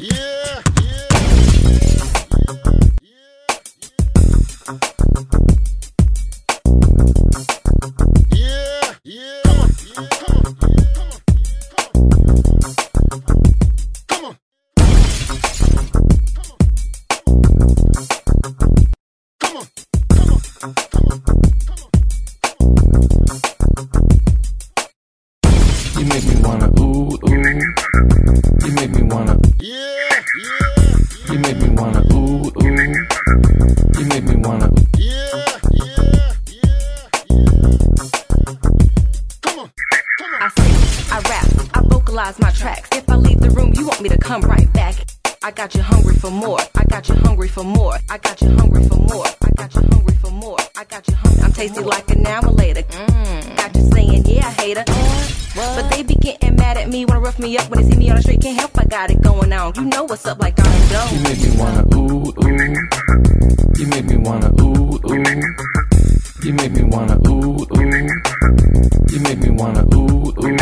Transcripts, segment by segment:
Yeah, yeah, yeah, You make me wanna ooh ooh you make me wanna. Yeah, yeah, You make me wanna ooh ooh. You make me wanna. yeah, yeah, yeah, yeah. Come on, come on. I sing, I rap, I vocalize my tracks. If I leave the room, you want me to come right back. I got you hungry for more. I got you hungry for more. I got you hungry for more. I got you hungry for more. I got you hungry. I'm tasty like an later. Mmm. Got you saying, yeah, hater. But they be getting mad at me, wanna rough me up when they see me on the street. Can't help, I got it going on. You know what's up, like Donell You Jones. make me wanna ooh ooh. You make me wanna ooh ooh. You make me wanna ooh ooh. You make me wanna ooh ooh.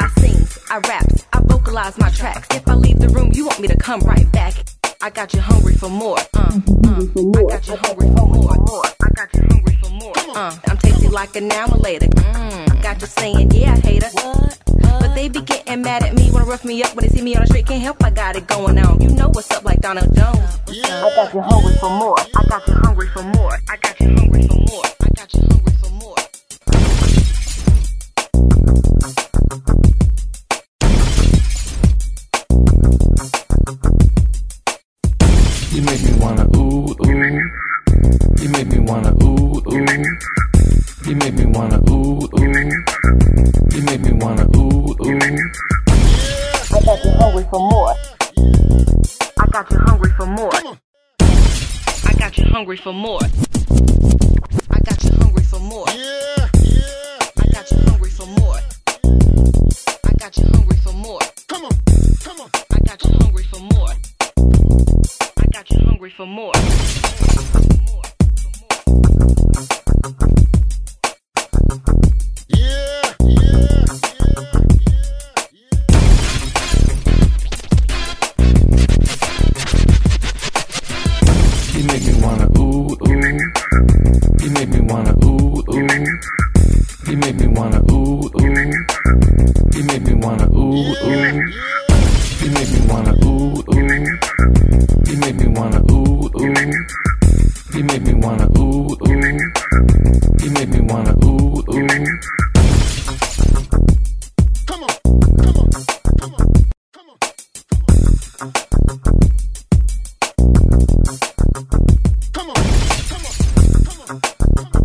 I sings, I raps, I vocalize my tracks. If I leave the room, you want me to come right back. I got you hungry for more. Uh, uh. I got you hungry for more. Uh, I'm tasty like an later. Mm. Got you saying, yeah, hater. But they be getting mad at me, wanna rough me up when they see me on the street. Can't help, I got it going on. You know what's up, like Donell Jones. Yeah. I got you hungry for more. I got you hungry for more. I got you hungry for more. I got you hungry for more. You make me wanna ooh ooh. You make me wanna ooh ooh. You make me wanna ooh ooh. You make me wanna ooh ooh. I got you hungry for more. I got you hungry for more. I got you hungry for more. I got you hungry for more. Yeah, yeah. I got you hungry for more. I got you hungry for more. Come on, come on. I got you hungry for more. I got you hungry for more. Ooh ooh. You make me wanna ooh ooh. You make me wanna ooh ooh. You make me wanna ooh ooh. You make me wanna ooh ooh. You make me wanna ooh ooh. You make me wanna ooh ooh. Come on, come on, come on, come on. Come on, come on, come on, come on.